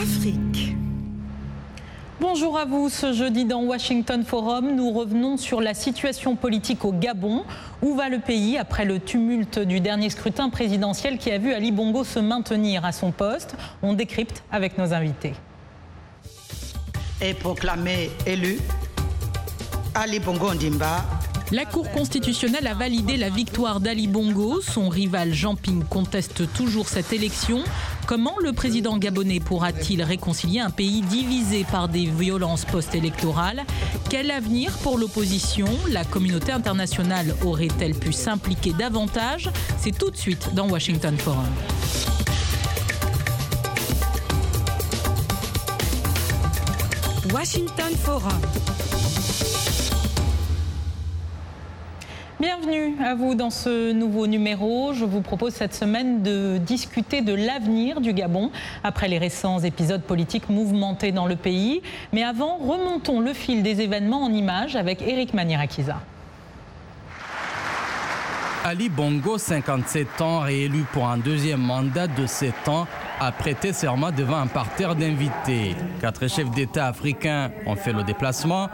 Afrique. Bonjour à vous. Ce jeudi dans Washington Forum, nous revenons sur la situation politique au Gabon. Où va le pays après le tumulte du dernier scrutin présidentiel qui a vu Ali Bongo se maintenir à son poste? On décrypte avec nos invités. Est proclamé élu Ali Bongo Ndimba la Cour constitutionnelle a validé la victoire d'Ali Bongo. Son rival Jean Ping conteste toujours cette élection. Comment le président gabonais pourra-t-il réconcilier un pays divisé par des violences post-électorales? Quel avenir pour l'opposition? La communauté internationale aurait-elle pu s'impliquer davantage? C'est tout de suite dans Washington Forum. Washington Forum. Bienvenue à vous dans ce nouveau numéro. Je vous propose cette semaine de discuter de l'avenir du Gabon après les récents épisodes politiques mouvementés dans le pays. Mais avant, remontons le fil des événements en images avec Eric Manirakiza. Ali Bongo, 57 ans, réélu pour un deuxième mandat de 7 ans, a prêté serment devant un parterre d'invités. Quatre chefs d'État africains ont fait le déplacement.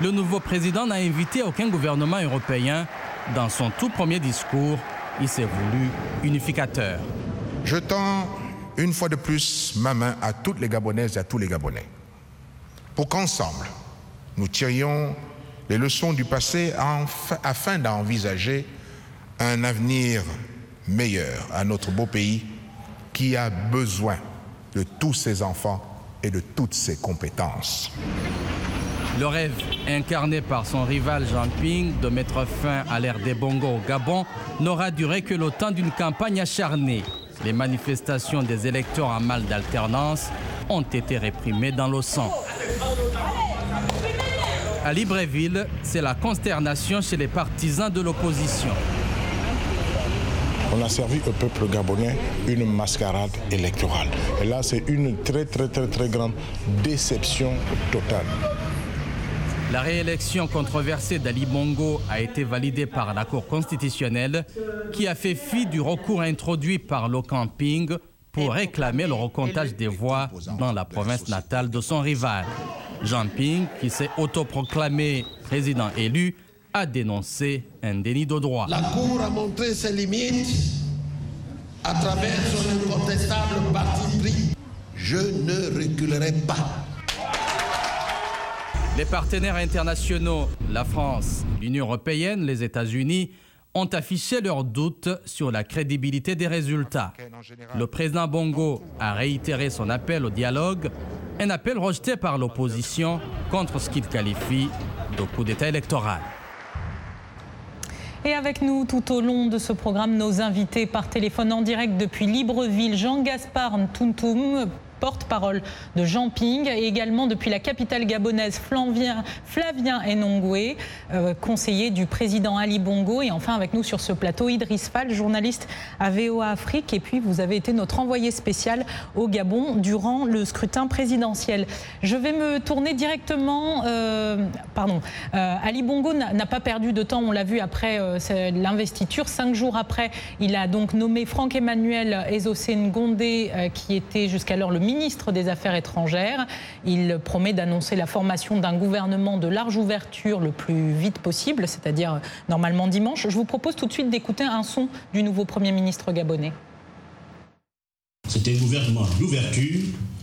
Le nouveau président n'a invité aucun gouvernement européen dans son tout premier discours, il s'est voulu unificateur. Je tends une fois de plus ma main à toutes les Gabonaises et à tous les Gabonais pour qu'ensemble, nous tirions les leçons du passé afin d'envisager un avenir meilleur à notre beau pays qui a besoin de tous ses enfants et de toutes ses compétences. Le rêve incarné par son rival Jean Ping de mettre fin à l'ère des bongos au Gabon n'aura duré que le temps d'une campagne acharnée. Les manifestations des électeurs en mal d'alternance ont été réprimées dans le sang. À Libreville, c'est la consternation chez les partisans de l'opposition. On a servi au peuple gabonais une mascarade électorale. Et là, c'est une très très très très grande déception totale. La réélection controversée d'Ali Bongo a été validée par la Cour constitutionnelle qui a fait fi du recours introduit par le camping pour réclamer le recomptage des voix dans la province natale de son rival. Jean Ping, qui s'est autoproclamé président élu, a dénoncé un déni de droit. La Cour a montré ses limites à travers son incontestable parti. Je ne reculerai pas. Les partenaires internationaux, la France, l'Union européenne, les États-Unis, ont affiché leurs doutes sur la crédibilité des résultats. Le président Bongo a réitéré son appel au dialogue, un appel rejeté par l'opposition contre ce qu'il qualifie de coup d'État électoral. Et avec nous tout au long de ce programme, nos invités par téléphone en direct depuis Libreville, Jean-Gaspard Ntuntum, porte-parole de Jean Ping, et également depuis la capitale gabonaise Flavien, Enongwe, euh, conseiller du président Ali Bongo, et enfin avec nous sur ce plateau Idriss Fall, journaliste à VOA Afrique, et puis vous avez été notre envoyé spécial au Gabon durant le scrutin présidentiel. Je vais me tourner directement, euh, pardon, euh, Ali Bongo n'a pas perdu de temps, on l'a vu après l'investiture, cinq jours après, il a donc nommé Franck Emmanuel Ezosé Ngondé, qui était jusqu'alors le ministre des Affaires étrangères. Il promet d'annoncer la formation d'un gouvernement de large ouverture le plus vite possible, c'est-à-dire normalement dimanche. Je vous propose tout de suite d'écouter un son du nouveau Premier ministre gabonais. C'est un gouvernement d'ouverture,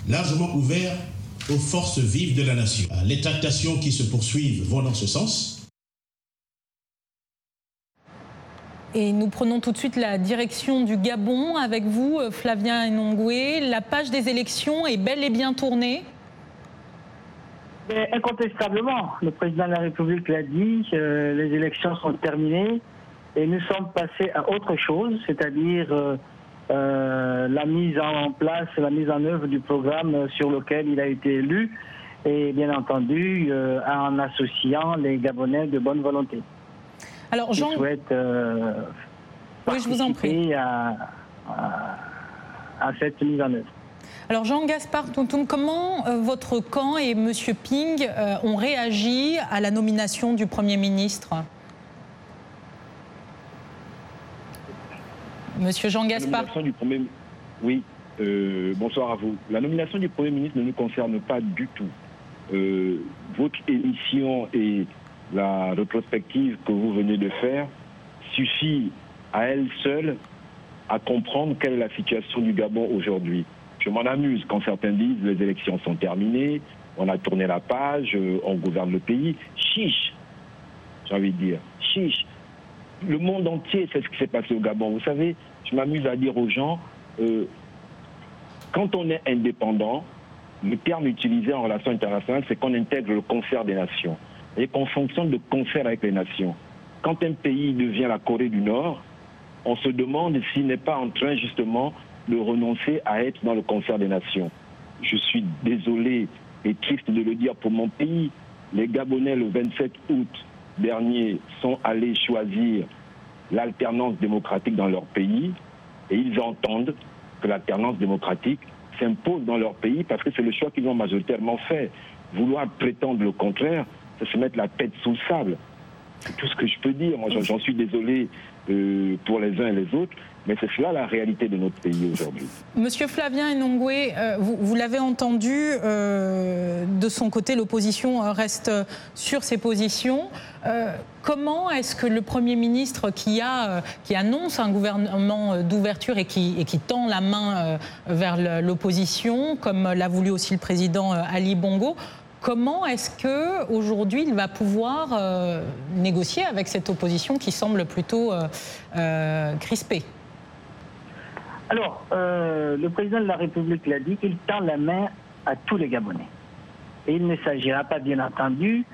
largement ouvert aux forces vives de la nation. Les tractations qui se poursuivent vont dans ce sens. Et nous prenons tout de suite la direction du Gabon avec vous, euh, Flavien Enongwe. La page des élections est bel et bien tournée Incontestablement, le président de la République l'a dit, euh, les élections sont terminées et nous sommes passés à autre chose, c'est-à-dire euh, la mise en place, la mise en œuvre du programme sur lequel il a été élu et bien entendu en associant les Gabonais de bonne volonté. Alors, Jean... souhaite euh, oui, je vous en prie. À, cette mise en œuvre. Alors Jean-Gaspard Tontoum, comment euh, votre camp et M. Ping euh, ont réagi à la nomination du Premier ministre? Monsieur Jean-Gaspard Oui, Euh, bonsoir à vous. La nomination du Premier ministre ne nous concerne pas du tout. Euh, votre émission et la rétrospective que vous venez de faire suffit à elle seule à comprendre quelle est la situation du Gabon aujourd'hui. Je m'en amuse quand certains disent les élections sont terminées, on a tourné la page, euh, on gouverne le pays. Chiche, j'ai envie de dire. Chiche. Le monde entier sait ce qui s'est passé au Gabon. Vous savez, je m'amuse à dire aux gens, euh, quand on est indépendant, le terme utilisé en relation internationale, c'est qu'on intègre le concert des nations et qu'on fonctionne de concert avec les nations. Quand un pays devient la Corée du Nord, on se demande s'il n'est pas en train justement de renoncer à être dans le concert des nations. Je suis désolé et triste de le dire pour mon pays. Les Gabonais, le 27 août dernier, sont allés choisir l'alternance démocratique dans leur pays et ils entendent que l'alternance démocratique s'impose dans leur pays parce que c'est le choix qu'ils ont majoritairement fait. Vouloir prétendre le contraire, c'est se mettre la tête sous le sable. C'est tout ce que je peux dire. Moi, j'en suis désolé euh, pour les uns et les autres, mais c'est cela la réalité de notre pays aujourd'hui. Monsieur Flavien Enongwe, euh, vous, l'avez entendu, euh, de son côté, l'opposition reste sur ses positions. comment est-ce que le Premier ministre qui, a, qui annonce un gouvernement d'ouverture et qui, et qui tend la main vers l'opposition, comme l'a voulu aussi le président Ali Bongo, Comment est-ce que aujourd'hui il va pouvoir euh, négocier avec cette opposition qui semble plutôt euh, euh, crispée? Alors, le président de la République l'a dit qu'il tend la main à tous les Gabonais. Il ne s'agira pas, bien entendu,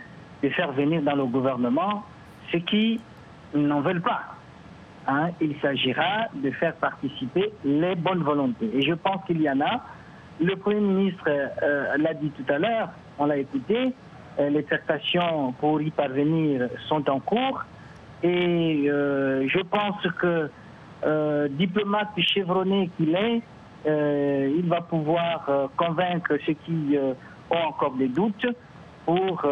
de faire venir dans le gouvernement ceux qui n'en veulent pas. Hein. il s'agira de faire participer les bonnes volontés. Et je pense qu'il y en a. Le Premier ministre l'a dit tout à l'heure, on l'a écouté. Euh, les tractations pour y parvenir sont en cours. Et euh, je pense que, euh, diplomate chevronné qu'il est, il va pouvoir convaincre ceux qui ont encore des doutes pour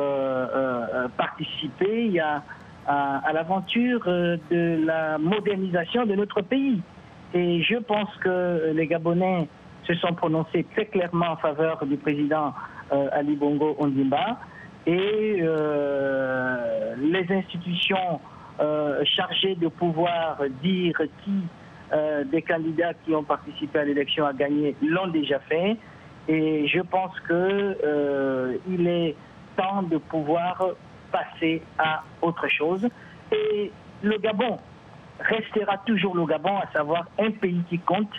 participer à, à l'aventure de la modernisation de notre pays. Et je pense que les Gabonais se sont prononcés très clairement en faveur du président Ali Bongo Ondimba et euh, les institutions euh, chargées de pouvoir dire qui des candidats qui ont participé à l'élection a gagné l'ont déjà fait. Et je pense qu'il est temps de pouvoir passer à autre chose. Et le Gabon restera toujours le Gabon, à savoir un pays qui compte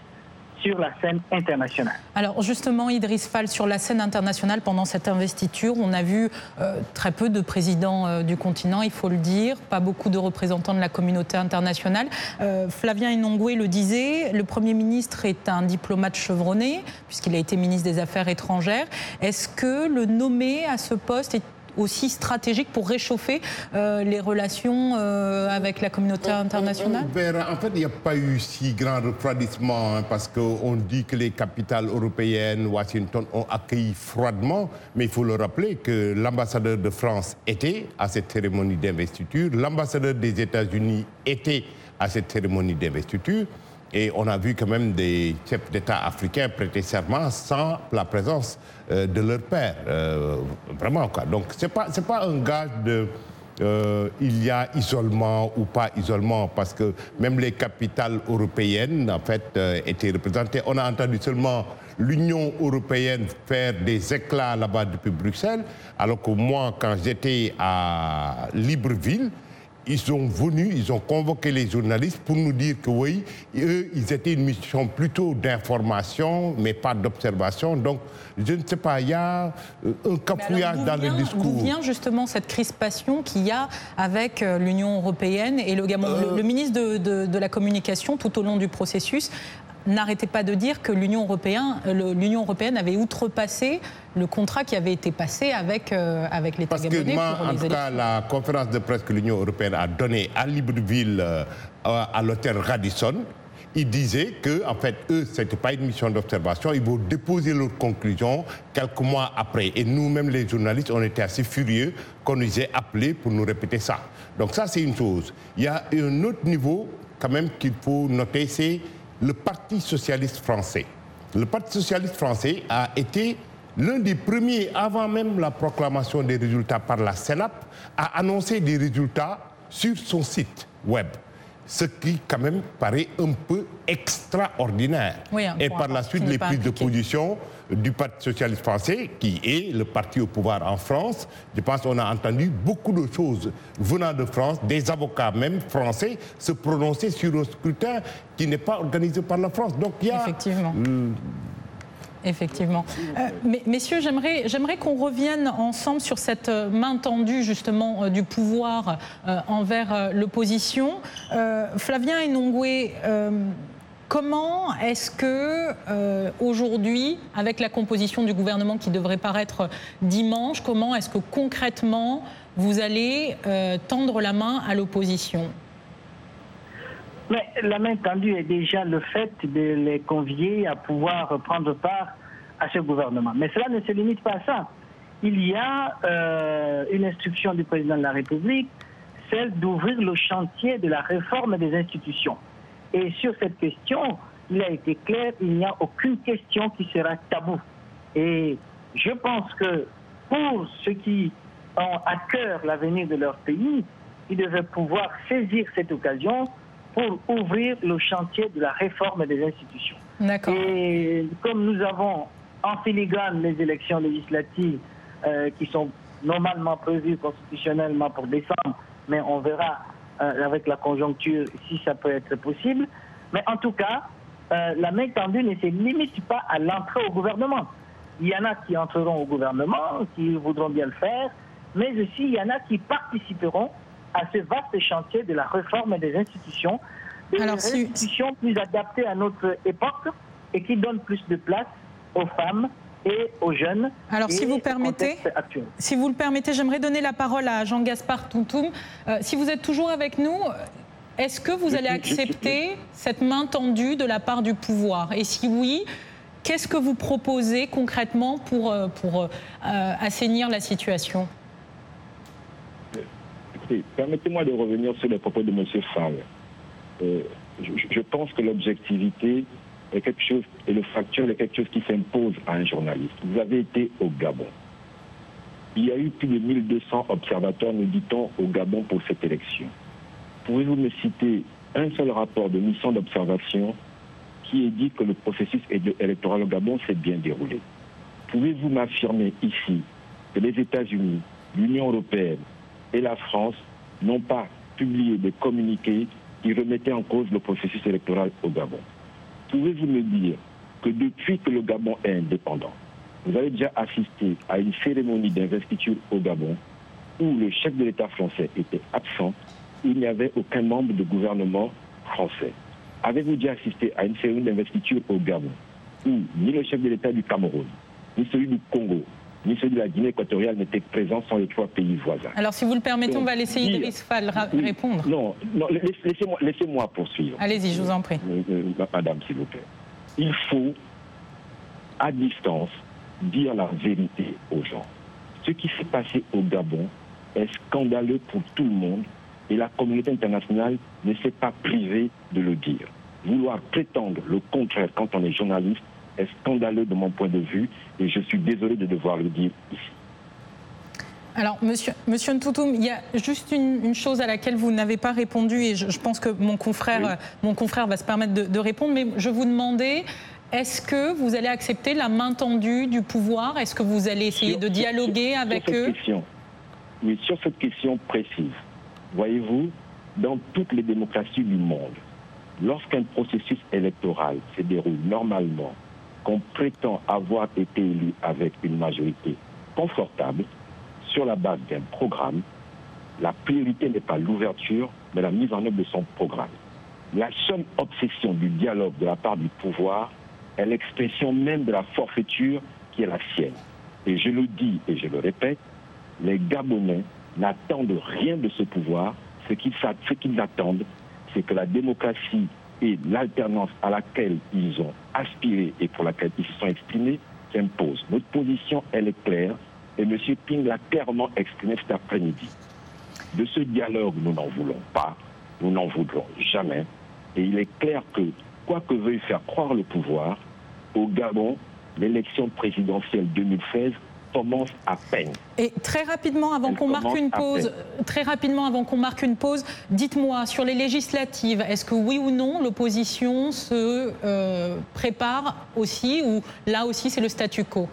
sur la scène internationale. Alors justement, Idriss Fall, sur la scène internationale, pendant cette investiture, on a vu euh, très peu de présidents euh, du continent, il faut le dire, pas beaucoup de représentants de la communauté internationale. Euh, Flavien Inongwe le disait, le Premier ministre est un diplomate chevronné, puisqu'il a été ministre des Affaires étrangères. Est-ce que le nommer à ce poste est aussi stratégique pour réchauffer euh, les relations euh, avec la communauté internationale? En fait, il n'y a pas eu si grand refroidissement hein, parce qu'on dit que les capitales européennes, Washington, ont accueilli froidement, mais il faut le rappeler que l'ambassadeur de France était à cette cérémonie d'investiture, l'ambassadeur des États-Unis était à cette cérémonie d'investiture. Et on a vu quand même des chefs d'État africains prêter serment sans la présence euh, de leur père. Euh, vraiment, quoi. Donc, ce n'est pas, pas un gage de... Euh, il y a isolement ou pas isolement, parce que même les capitales européennes, en fait, étaient représentées. On a entendu seulement l'Union européenne faire des éclats là-bas depuis Bruxelles, alors que moi, quand j'étais à Libreville, ils sont venus, ils ont convoqué les journalistes pour nous dire que oui, eux, ils étaient une mission plutôt d'information, mais pas d'observation. Donc, je ne sais pas, il y a euh, un capouillage dans le discours. D'où vient justement cette crispation qu'il y a avec euh, l'Union européenne et le Gabon le, euh. ministre de, la Communication, tout au long du processus, n'arrêtait pas de dire que l'Union européenne, l'Union européenne avait outrepassé le contrat qui avait été passé avec, euh, avec l'État gabonais. Parce que moi, en tout cas, la conférence de presse que l'Union européenne a donnée à Libreville, euh, à l'hôtel Radisson, ils disaient que, en fait, eux, ce n'était pas une mission d'observation. Ils vont déposer leurs conclusions quelques mois après. Et nous-mêmes, les journalistes, on était assez furieux qu'on nous ait appelés pour nous répéter ça. Donc ça, c'est une chose. Il y a un autre niveau, quand même, qu'il faut noter, c'est le Parti socialiste français. le Parti socialiste français a été l'un des premiers, avant même la proclamation des résultats par la Sénat, à annoncer des résultats sur son site web. Ce qui, quand même, paraît un peu extraordinaire. Et par la suite, les prises de position du Parti socialiste français, qui est le parti au pouvoir en France. Je pense qu'on a entendu beaucoup de choses venant de France, des avocats même français se prononcer sur un scrutin qui n'est pas organisé par la France. Donc il y a... Effectivement. Euh, messieurs, j'aimerais, j'aimerais qu'on revienne ensemble sur cette euh, main tendue justement euh, du pouvoir envers l'opposition. Flavien Enongwe, Comment est-ce que aujourd'hui, avec la composition du gouvernement qui devrait paraître dimanche, comment est-ce que concrètement vous allez tendre la main à l'opposition? Mais la main tendue est déjà le fait de les convier à pouvoir prendre part à ce gouvernement. Mais cela ne se limite pas à ça. Il y a euh, une instruction du président de la République, celle d'ouvrir le chantier de la réforme des institutions. Et sur cette question, il a été clair, il n'y a aucune question qui sera tabou. Et je pense que pour ceux qui ont à cœur l'avenir de leur pays, ils devaient pouvoir saisir cette occasion pour ouvrir le chantier de la réforme des institutions. Et comme nous avons en filigrane les élections législatives euh, qui sont normalement prévues constitutionnellement pour décembre, mais on verra euh, avec la conjoncture si ça peut être possible. Mais en tout cas, euh, la main tendue ne se limite pas à l'entrée au gouvernement. Il y en a qui entreront au gouvernement, qui voudront bien le faire, mais aussi il y en a qui participeront à ce vaste chantier de la réforme des institutions, des institutions plus adaptées à notre époque et qui donnent plus de place aux femmes, et aux jeunes. Alors, si vous permettez, si vous le permettez, j'aimerais donner la parole à Jean-Gaspard Tountoum. Euh, si vous êtes toujours avec nous, est-ce que vous allez accepter cette main tendue de la part du pouvoir? Et si oui, qu'est-ce que vous proposez concrètement pour, euh, pour euh, assainir la situation? Permettez-moi de revenir sur les propos de M. Fall. je, je pense que l'objectivité est quelque chose, et le factuel est quelque chose qui s'impose à un journaliste. Vous avez été au Gabon. Il y a eu plus de 1200 observateurs, nous dit-on, au Gabon pour cette élection. Pouvez-vous me citer un seul rapport de mission d'observation qui ait dit que le processus électoral au Gabon s'est bien déroulé? Pouvez-vous m'affirmer ici que les États-Unis, l'Union européenne et la France n'ont pas publié des communiqués qui remettaient en cause le processus électoral au Gabon Pouvez-vous me dire que depuis que le Gabon est indépendant, vous avez déjà assisté à une cérémonie d'investiture au Gabon où le chef de l'État français était absent, il n'y avait aucun membre de gouvernement français. Avez-vous déjà assisté à une cérémonie d'investiture au Gabon où ni le chef de l'État du Cameroun, ni celui du Congo, ni celui de la Guinée équatoriale n'étaient présents sans les trois pays voisins Alors, si vous le permettez, on va laisser Idriss Fall répondre. Non, non laissez-moi laissez poursuivre. Allez-y, je vous en prie. Euh, euh, madame, s'il vous plaît. Il faut, à distance, dire la vérité aux gens. Ce qui s'est passé au Gabon est scandaleux pour tout le monde et la communauté internationale ne s'est pas privée de le dire. Vouloir prétendre le contraire quand on est journaliste est scandaleux de mon point de vue et je suis désolé de devoir le dire ici. Alors, monsieur, monsieur Ntoutoum, il y a juste une, chose à laquelle vous n'avez pas répondu et je, pense que mon confrère, mon confrère va se permettre de, répondre, mais je vous demandais, est-ce que vous allez accepter la main tendue du pouvoir? Est-ce que vous allez essayer de dialoguer avec eux? Oui, sur cette question précise. Voyez-vous, dans toutes les démocraties du monde, lorsqu'un processus électoral se déroule normalement qu'on prétend avoir été élu avec une majorité confortable sur la base d'un programme, la priorité n'est pas l'ouverture, mais la mise en œuvre de son programme. La seule obsession du dialogue de la part du pouvoir est l'expression même de la forfaiture qui est la sienne. Et je le dis et je le répète, les Gabonais n'attendent rien de ce pouvoir. Ce qu'ils attendent, c'est que la démocratie et l'alternance à laquelle ils ont aspiré et pour laquelle ils se sont exprimés s'impose. Notre position, elle est claire et M. Ping l'a clairement exprimé cet après-midi. De ce dialogue, nous n'en voulons pas, nous n'en voudrons jamais. Et il est clair que, quoi que veuille faire croire le pouvoir, Au Gabon, l'élection présidentielle 2016 commence à peine. Et très rapidement, avant qu'on marque une pause, très rapidement avant qu'on marque une pause, dites-moi sur les législatives, est-ce que oui ou non l'opposition se euh, prépare aussi ou là aussi c'est le statu quo?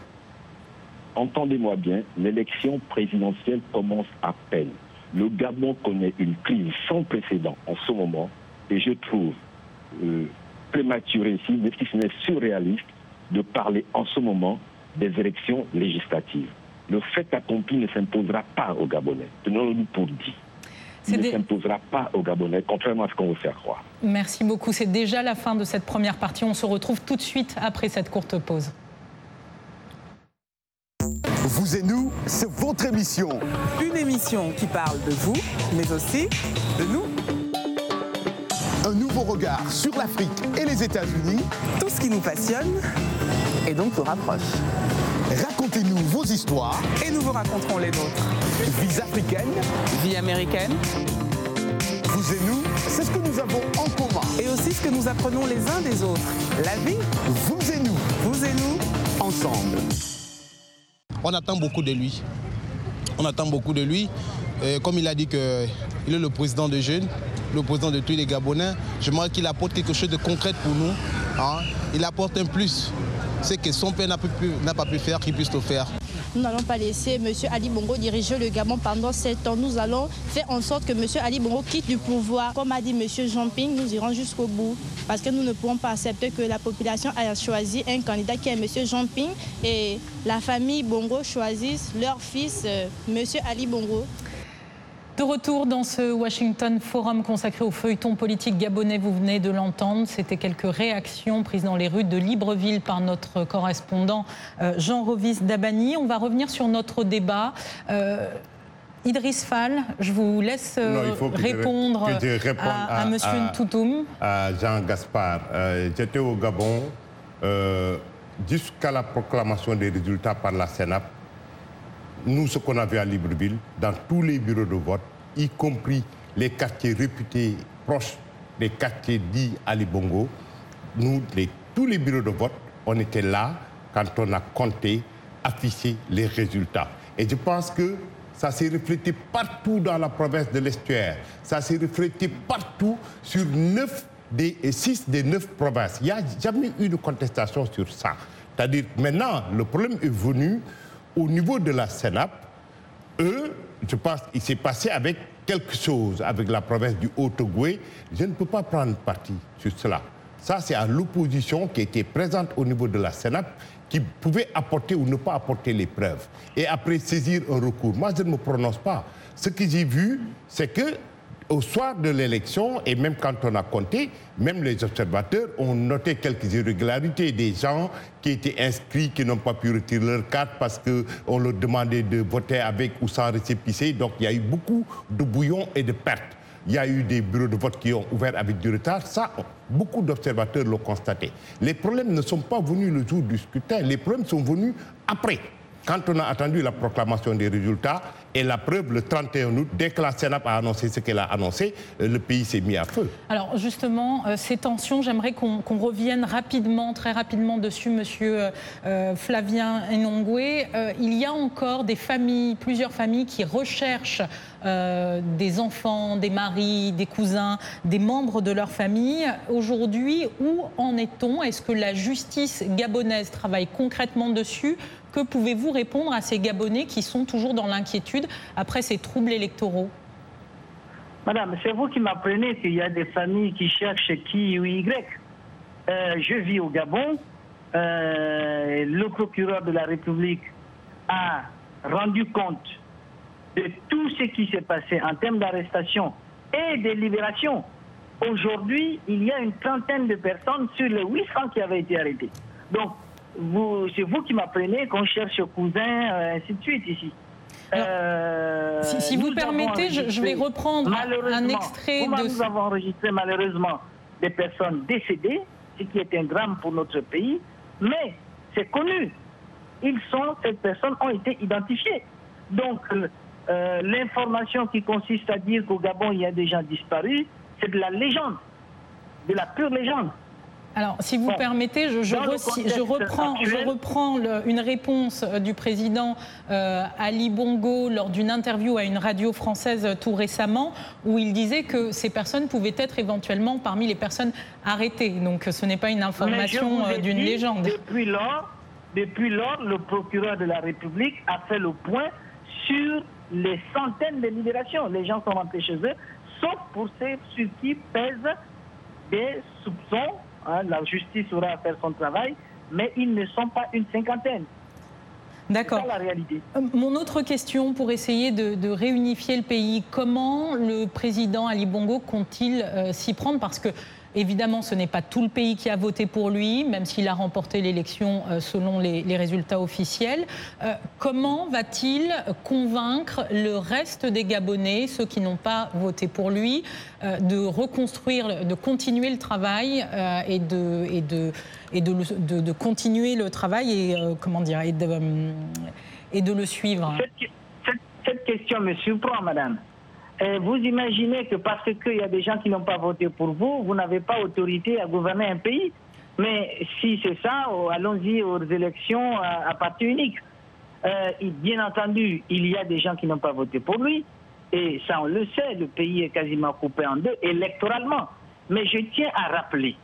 Entendez-moi bien, l'élection présidentielle commence à peine. Le Gabon connaît une crise sans précédent en ce moment et je trouve euh, prématuré ici, mais si ce n'est surréaliste, de parler en ce moment des élections législatives. Le fait accompli ne s'imposera pas aux Gabonais. Tenons-nous pour dit. Il ne s'imposera pas aux Gabonais, contrairement à ce qu'on veut faire croire. Merci beaucoup. C'est déjà la fin de cette première partie. On se retrouve tout de suite après cette courte pause. Vous et nous, c'est votre émission. Une émission qui parle de vous, mais aussi de nous. Un nouveau regard sur l'Afrique et les États-Unis. Tout ce qui nous passionne et donc nous rapproche. Racontez-nous vos histoires. Et nous vous raconterons les nôtres. Vie africaine. Vie américaine. Vous et nous, c'est ce que nous avons en commun. Et aussi ce que nous apprenons les uns des autres. La vie. Vous et nous. Vous et nous. Ensemble. On attend beaucoup de lui. On attend beaucoup de lui. comme il a dit qu'il est le président des jeunes, le président de tous les Gabonais, je crois qu'il apporte quelque chose de concret pour nous. Hein. Il apporte un plus c'est que son père n'a pas pu faire, qu'il puisse le faire. Nous n'allons pas laisser M. Ali Bongo diriger le Gabon pendant sept ans. Nous allons faire en sorte que M. Ali Bongo quitte du pouvoir. Comme a dit M. Jean-Ping, nous irons jusqu'au bout. Parce que nous ne pouvons pas accepter que la population ait choisi un candidat qui est M. Jean-Ping et la famille Bongo choisisse leur fils, euh, M. Ali Bongo. De retour dans ce Washington Forum consacré au feuilleton politique gabonais, vous venez de l'entendre, c'était quelques réactions prises dans les rues de Libreville par notre correspondant euh, Jean Rovis Dabani. On va revenir sur notre débat. Euh, Idriss Fall, je vous laisse euh, répondre à, M. Ntoutoum. À Jean Gaspard, j'étais au Gabon jusqu'à la proclamation des résultats par la Sénat nous, ce qu'on a vu à Libreville, dans tous les bureaux de vote, y compris les quartiers réputés proches des quartiers dits Ali Bongo, nous, tous les bureaux de vote, on était là quand on a compté, affiché les résultats. Et je pense que ça s'est reflété partout dans la province de l'Estuaire. Ça s'est reflété partout sur 9 des, 6 des 9 provinces. Il n'y a jamais eu de contestation sur ça. C'est-à-dire, maintenant, le problème est venu au niveau de la Sénap, eux, je pense qu'il s'est passé avec quelque chose avec la province du Haut-Togo. Je ne peux pas prendre parti sur cela. Ça, c'est à l'opposition qui était présente au niveau de la Sénap qui pouvait apporter ou ne pas apporter les preuves. Et après saisir un recours. Moi, je ne me prononce pas. Ce que j'ai vu, c'est que au soir de l'élection, et même quand on a compté, même les observateurs ont noté quelques irrégularités des gens qui étaient inscrits, qui n'ont pas pu retirer leur carte parce qu'on leur demandait de voter avec ou sans récépissé. Donc il y a eu beaucoup de bouillons et de pertes. Il y a eu des bureaux de vote qui ont ouvert avec du retard. Ça, beaucoup d'observateurs l'ont constaté. Les problèmes ne sont pas venus le jour du scrutin, les problèmes sont venus après. Quand on a attendu la proclamation des résultats, et la preuve, le 31 août, dès que la Sénat a annoncé ce qu'elle a annoncé, euh, le pays s'est mis à feu. Alors justement, euh, ces tensions, j'aimerais qu'on revienne rapidement, très rapidement dessus, Monsieur euh, Flavien Enongwe. il y a encore des familles, plusieurs familles qui recherchent des enfants, des maris, des cousins, des membres de leur famille. Aujourd'hui, où en est-on? Est-ce que la justice gabonaise travaille concrètement dessus? Que pouvez-vous répondre à ces Gabonais qui sont toujours dans l'inquiétude après ces troubles électoraux? Madame, c'est vous qui m'apprenez qu'il y a des familles qui cherchent qui ou Y. Euh, je vis au Gabon. Euh, le procureur de la République a rendu compte de tout ce qui s'est passé en termes d'arrestation et de libération. Aujourd'hui, il y a une trentaine de personnes sur les 800 qui avaient été arrêtées. Donc, c'est vous qui m'apprenez qu'on cherche cousin, euh, ainsi de suite ici. Euh, si, vous permettez, je, vais reprendre un extrait de... Nous avons enregistré malheureusement des personnes décédées, ce qui est un drame pour notre pays, mais c'est connu. Ils sont, ces personnes ont été identifiées. Donc, euh, l'information qui consiste à dire qu'au Gabon, il y a des gens disparus, c'est de la légende, de la pure légende. Alors, si vous permettez, je, reprends, je reprends une réponse euh, du président euh, Ali Bongo lors d'une interview à une radio française tout récemment, où il disait que ces personnes pouvaient être éventuellement parmi les personnes arrêtées. Donc, ce n'est pas une information d'une légende. Depuis lors, depuis lors, le procureur de la République a fait le point sur les centaines de libérations. Les gens sont rentrés chez eux, sauf pour ceux sur qui pèsent des soupçons Hein, la justice aura à faire son travail, mais ils ne sont pas une cinquantaine. D'accord. la réalité. Euh, mon autre question pour essayer de, réunifier le pays, comment le président Ali Bongo compte-t-il euh, s'y prendre? Parce que Évidemment, ce n'est pas tout le pays qui a voté pour lui, même s'il a remporté l'élection euh, selon les, résultats officiels. Euh, comment va-t-il convaincre le reste des Gabonais, ceux qui n'ont pas voté pour lui, euh, de reconstruire, de continuer le travail et de, continuer le travail et de le suivre? Cette, cette question me surprend, madame vous imaginez que parce qu'il y a des gens qui n'ont pas voté pour vous, vous n'avez pas autorité à gouverner un pays. Mais si c'est ça, oh, allons-y aux élections à, parti unique. Euh, bien entendu, il y a des gens qui n'ont pas voté pour lui. Et ça, on le sait, le pays est quasiment coupé en deux électoralement. Mais je tiens à rappeler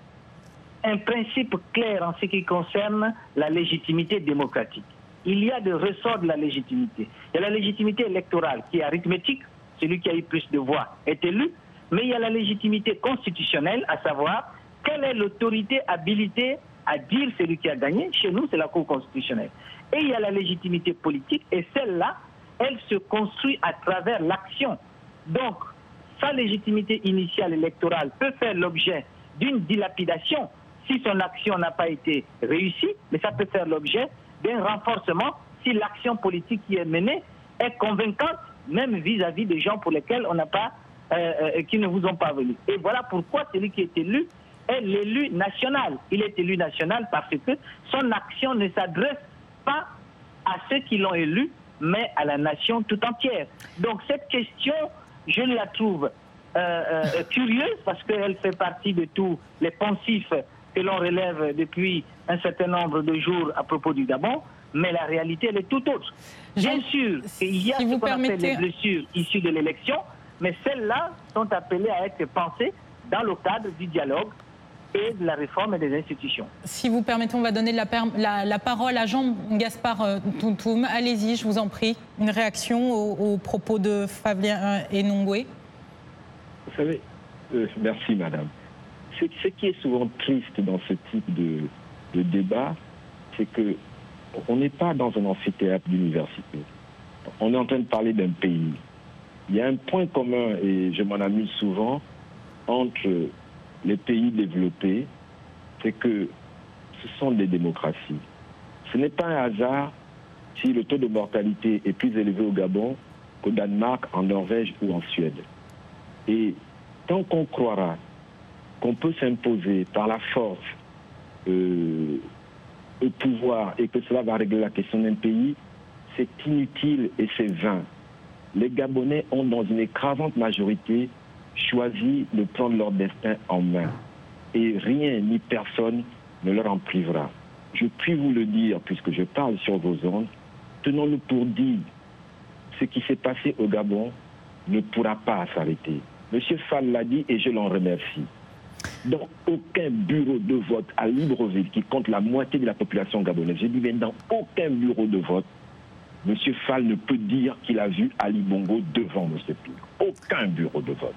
un principe clair en ce qui concerne la légitimité démocratique. Il y a des ressorts de la légitimité. Il y a la légitimité électorale qui est arithmétique, celui qui a eu plus de voix est élu, mais il y a la légitimité constitutionnelle, à savoir quelle est l'autorité habilitée à dire celui qui a gagné. Chez nous, c'est la Cour constitutionnelle. Et il y a la légitimité politique, et celle-là, elle se construit à travers l'action. Donc, sa légitimité initiale électorale peut faire l'objet d'une dilapidation si son action n'a pas été réussie, mais ça peut faire l'objet d'un renforcement si l'action politique qui est menée est convaincante même vis-à-vis des gens pour lesquels on n'a pas, euh, euh, qui ne vous ont pas venu. Et voilà pourquoi celui qui est élu est l'élu national. Il est élu national parce que son action ne s'adresse pas à ceux qui l'ont élu, mais à la nation tout entière. Donc cette question, je la trouve euh, curieuse parce qu'elle fait partie de tous les pensifs que l'on relève depuis un certain nombre de jours à propos du Gabon mais la réalité, elle est tout autre. Bien sûr, il y a ce qu'on appelle les blessures issues de l'élection, mais celles-là sont appelées à être pensées dans le cadre du dialogue et de la réforme des institutions. Si vous permettez, on va donner la, parole à Jean-Gaspard euh, Tountoum. Allez-y, je vous en prie. Une réaction aux, propos de Fabien Enongwe Vous savez, euh, merci madame. Ce, qui est souvent triste dans ce type de débat, c'est que on n'est pas dans un amphithéâtre d'université. On est en train de parler d'un pays. Il y a un point commun, et je m'en amuse souvent, entre les pays développés, c'est que ce sont des démocraties. Ce n'est pas un hasard si le taux de mortalité est plus élevé au Gabon qu'au Danemark, en Norvège ou en Suède. Et tant qu'on croira qu'on peut s'imposer par la force euh, au pouvoir et que cela va régler la question d'un pays, c'est inutile et c'est vain. Les Gabonais ont, dans une écrasante majorité, choisi de prendre leur destin en main. Et rien ni personne ne leur en privera. Je puis vous le dire, puisque je parle sur vos ondes, tenons-nous pour dire, ce qui s'est passé au Gabon ne pourra pas s'arrêter. Monsieur Fall l'a dit et je l'en remercie dans aucun bureau de vote à Libreville, qui compte la moitié de la population gabonaise, je dis bien dans aucun bureau de vote, M. Fall ne peut dire qu'il a vu Ali Bongo devant M. Pire. Aucun bureau de vote.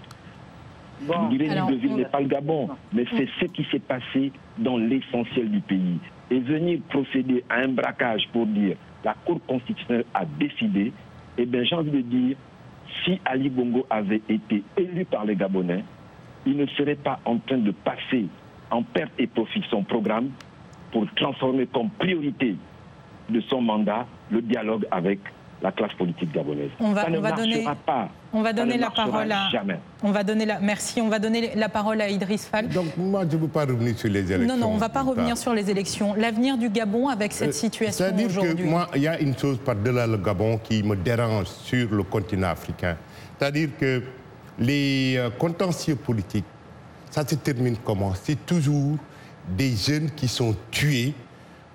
Bon, Libreville n'est pas le Gabon, mais c'est ce qui s'est passé dans l'essentiel du pays. Et venir procéder à un braquage pour dire la Cour constitutionnelle a décidé, eh bien j'ai envie de dire, si Ali Bongo avait été élu par les Gabonais, il ne serait pas en train de passer en perte et profit son programme pour transformer comme priorité de son mandat le dialogue avec la classe politique gabonaise. On va, ça ne donner, pas. On va donner la parole à. Jamais. On va donner la. Merci. On va donner la parole à Idriss Fall. Donc moi, je ne veux pas revenir sur les élections. Non, non, on ne va pas revenir sur les élections. L'avenir du Gabon avec cette euh, situation aujourd'hui. C'est-à-dire que moi, il y a une chose par-delà le Gabon qui me dérange sur le continent africain. C'est-à-dire que les euh, contentieux politiques, ça se termine comment? C'est toujours des jeunes qui sont tués,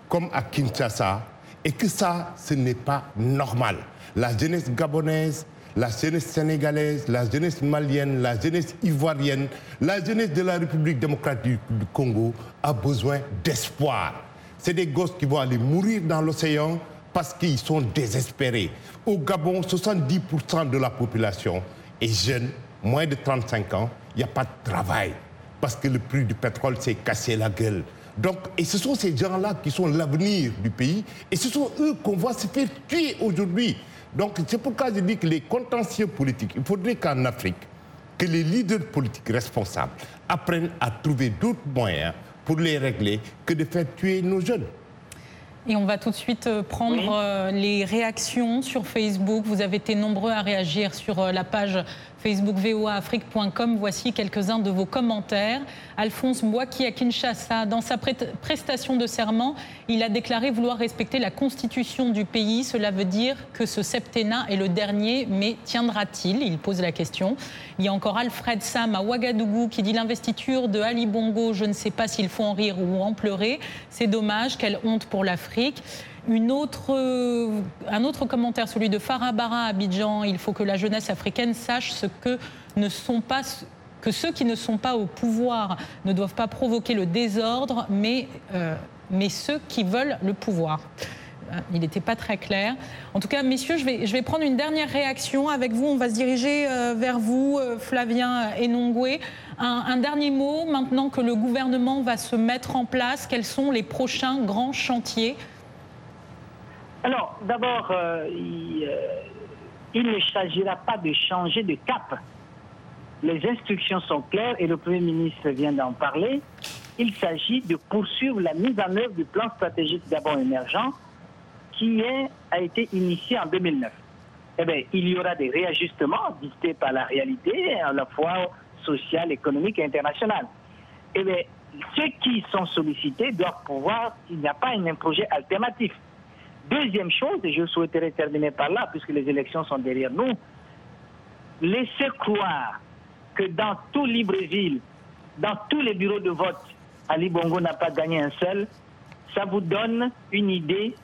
comme à Kinshasa, et que ça, ce n'est pas normal. La jeunesse gabonaise, la jeunesse sénégalaise, la jeunesse malienne, la jeunesse ivoirienne, la jeunesse de la République démocratique du Congo a besoin d'espoir. C'est des gosses qui vont aller mourir dans l'océan parce qu'ils sont désespérés. Au Gabon, 70% de la population est jeune, moins de 35 ans. Il n'y a pas de travail parce que le prix du pétrole s'est cassé la gueule. Donc, et ce sont ces gens-là qui sont l'avenir du pays et ce sont eux qu'on voit se faire tuer aujourd'hui. Donc, c'est pourquoi je dis que les contentieux politiques, il faudrait qu'en Afrique, que les leaders politiques responsables apprennent à trouver d'autres moyens pour les régler que de faire tuer nos jeunes. Et on va tout de suite euh, prendre euh, les réactions sur Facebook. Vous avez été nombreux à réagir sur euh, la page Facebook voaafrique.com. Voici quelques-uns de vos commentaires. Alphonse Boaki à Kinshasa, dans sa prestation de serment, il a déclaré vouloir respecter la constitution du pays. Cela veut dire que ce septennat est le dernier, mais tiendra-t-il? Il pose la question. Il y a encore Alfred Sam à Ouagadougou qui dit l'investiture de Ali Bongo, je ne sais pas s'il faut en rire ou en pleurer. C'est dommage, quelle honte pour l'Afrique. Autre, euh, un autre commentaire, celui de Farah Barra à Abidjan. Il faut que la jeunesse africaine sache ce que ne sont pas que ceux qui ne sont pas au pouvoir ne doivent pas provoquer le désordre, mais, euh, mais ceux qui veulent le pouvoir. Euh, il n'était pas très clair. En tout cas, messieurs, je vais, je vais prendre une dernière réaction avec vous. On va se diriger vers vous, Flavien Enongwe. Un, dernier mot, maintenant que le gouvernement va se mettre en place, quels sont les prochains grands chantiers alors, d'abord, euh, euh, il, ne s'agira pas de changer de cap. Les instructions sont claires et le Premier ministre vient d'en parler. Il s'agit de poursuivre la mise en œuvre du plan stratégique Gabon émergent qui a été initié en 2009. Eh bien, il y aura des réajustements dictés par la réalité, à la fois sociale, économique et internationale. Eh bien, ceux qui sont sollicités doivent pouvoir, il n'y a pas un projet alternatif. Deuxième chose, et je souhaiterais terminer par là, puisque les élections sont derrière nous, laissez croire que dans tout Libreville, dans tous les bureaux de vote, Ali Bongo n'a pas gagné un seul, ça vous donne une idée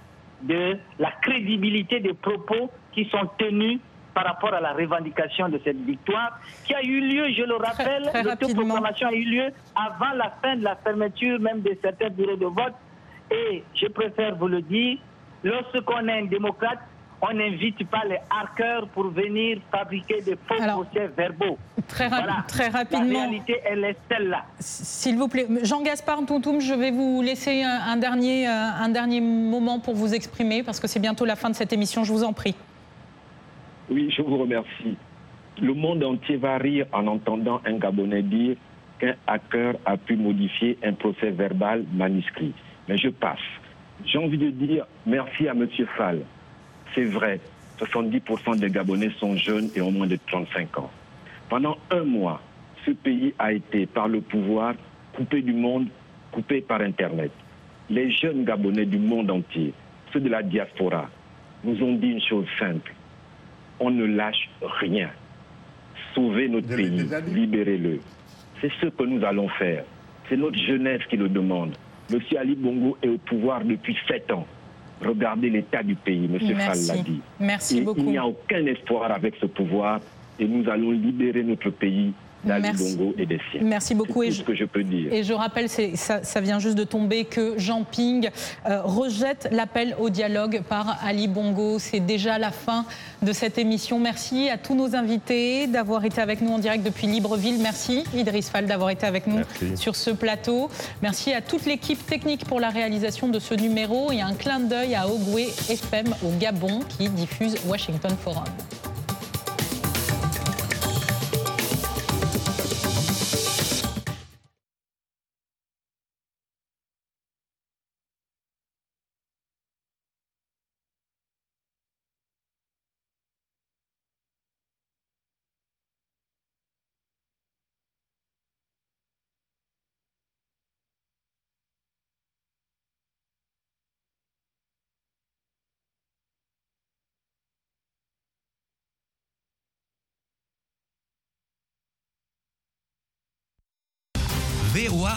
de la crédibilité des propos qui sont tenus par rapport à la revendication de cette victoire, qui a eu lieu, je le rappelle, l'autoproclamation a eu lieu avant la fin de la fermeture même de certains bureaux de vote. Et je préfère vous le dire, Lorsqu'on est un démocrate, on n'invite pas les harkers pour venir fabriquer des faux procès verbaux. Très, très rapidement. La réalité, elle est celle-là. S'il vous plaît, Jean-Gaspard Tountoum, je vais vous laisser un, dernier, euh, un dernier moment pour vous exprimer, parce que c'est bientôt la fin de cette émission, je vous en prie. Oui, je vous remercie. Le monde entier va rire en entendant un Gabonais dire qu'un hacker a pu modifier un procès verbal manuscrit. Mais je passe. J'ai envie de dire merci à M. Fall. C'est vrai, 70% des Gabonais sont jeunes et ont moins de 35 ans. Pendant un mois, ce pays a été, par le pouvoir, coupé du monde, coupé par Internet. Les jeunes Gabonais du monde entier, ceux de la diaspora, nous ont dit une chose simple. On ne lâche rien. Sauvez notre pays, libérez-le. C'est ce que nous allons faire. C'est notre jeunesse qui le demande. M. Ali Bongo est au pouvoir depuis sept ans. Regardez l'état du pays, M. Fall l'a dit. Merci beaucoup. Il n'y a aucun espoir avec ce pouvoir et nous allons libérer notre pays Merci. et des siens. Merci beaucoup. C'est ce que je peux dire. Et je rappelle, ça, ça, vient juste de tomber, que Jean Ping euh, rejette l'appel au dialogue par Ali Bongo. C'est déjà la fin de cette émission. Merci à tous nos invités d'avoir été avec nous en direct depuis Libreville. Merci Idriss Fall d'avoir été avec nous sur ce plateau. Merci à toute l'équipe technique pour la réalisation de ce numéro et un clin d'œil à Ogwe FM au Gabon qui diffuse Washington Forum. VOA